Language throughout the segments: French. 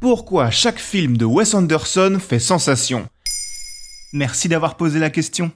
Pourquoi chaque film de Wes Anderson fait sensation? Merci d'avoir posé la question.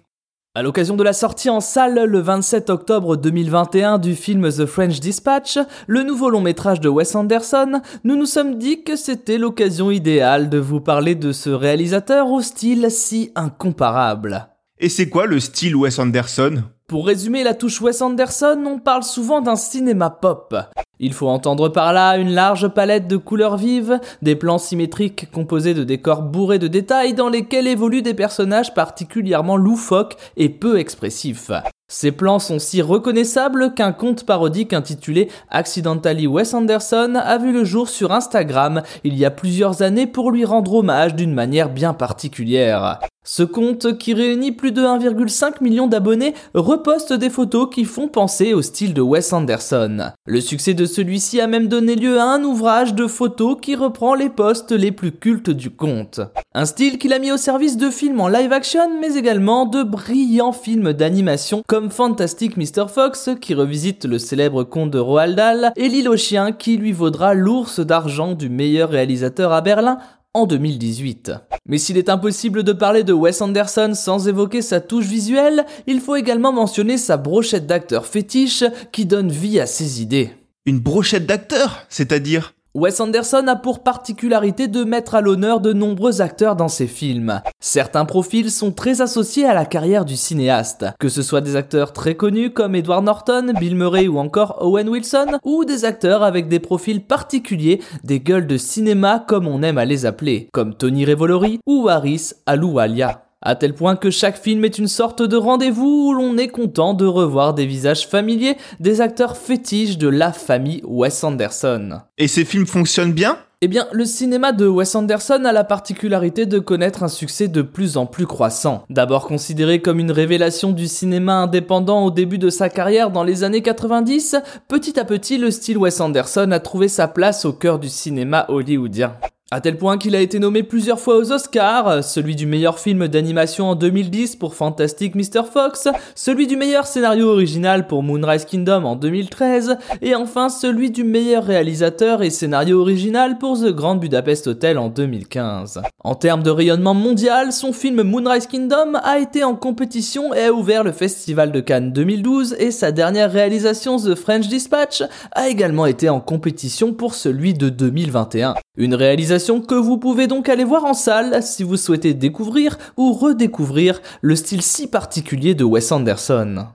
À l'occasion de la sortie en salle le 27 octobre 2021 du film The French Dispatch, le nouveau long métrage de Wes Anderson, nous nous sommes dit que c'était l'occasion idéale de vous parler de ce réalisateur au style si incomparable. Et c'est quoi le style Wes Anderson? Pour résumer la touche Wes Anderson, on parle souvent d'un cinéma pop. Il faut entendre par là une large palette de couleurs vives, des plans symétriques composés de décors bourrés de détails dans lesquels évoluent des personnages particulièrement loufoques et peu expressifs. Ces plans sont si reconnaissables qu'un conte parodique intitulé Accidentally Wes Anderson a vu le jour sur Instagram il y a plusieurs années pour lui rendre hommage d'une manière bien particulière. Ce compte, qui réunit plus de 1,5 million d'abonnés, reposte des photos qui font penser au style de Wes Anderson. Le succès de celui-ci a même donné lieu à un ouvrage de photos qui reprend les posts les plus cultes du compte. Un style qu'il a mis au service de films en live action, mais également de brillants films d'animation comme Fantastic Mr. Fox, qui revisite le célèbre conte de Roald Dahl, et L'île aux chiens, qui lui vaudra l'ours d'argent du meilleur réalisateur à Berlin en 2018. Mais s'il est impossible de parler de Wes Anderson sans évoquer sa touche visuelle, il faut également mentionner sa brochette d'acteur fétiche qui donne vie à ses idées. Une brochette d'acteurs C'est-à-dire? Wes Anderson a pour particularité de mettre à l'honneur de nombreux acteurs dans ses films. Certains profils sont très associés à la carrière du cinéaste, que ce soit des acteurs très connus comme Edward Norton, Bill Murray ou encore Owen Wilson, ou des acteurs avec des profils particuliers, des gueules de cinéma comme on aime à les appeler, comme Tony Revolori ou Harris Aloualia à tel point que chaque film est une sorte de rendez-vous où l'on est content de revoir des visages familiers des acteurs fétiches de la famille Wes Anderson. Et ces films fonctionnent bien? Eh bien, le cinéma de Wes Anderson a la particularité de connaître un succès de plus en plus croissant. D'abord considéré comme une révélation du cinéma indépendant au début de sa carrière dans les années 90, petit à petit le style Wes Anderson a trouvé sa place au cœur du cinéma hollywoodien. À tel point qu'il a été nommé plusieurs fois aux Oscars, celui du meilleur film d'animation en 2010 pour Fantastic Mr. Fox, celui du meilleur scénario original pour Moonrise Kingdom en 2013, et enfin celui du meilleur réalisateur et scénario original pour The Grand Budapest Hotel en 2015. En termes de rayonnement mondial, son film Moonrise Kingdom a été en compétition et a ouvert le Festival de Cannes 2012 et sa dernière réalisation The French Dispatch a également été en compétition pour celui de 2021. Une réalisation que vous pouvez donc aller voir en salle si vous souhaitez découvrir ou redécouvrir le style si particulier de Wes Anderson.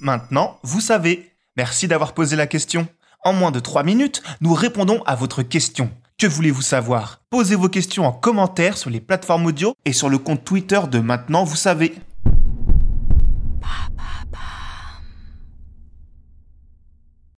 Maintenant, vous savez. Merci d'avoir posé la question. En moins de 3 minutes, nous répondons à votre question. Que voulez-vous savoir? Posez vos questions en commentaire sur les plateformes audio et sur le compte Twitter de Maintenant, vous savez.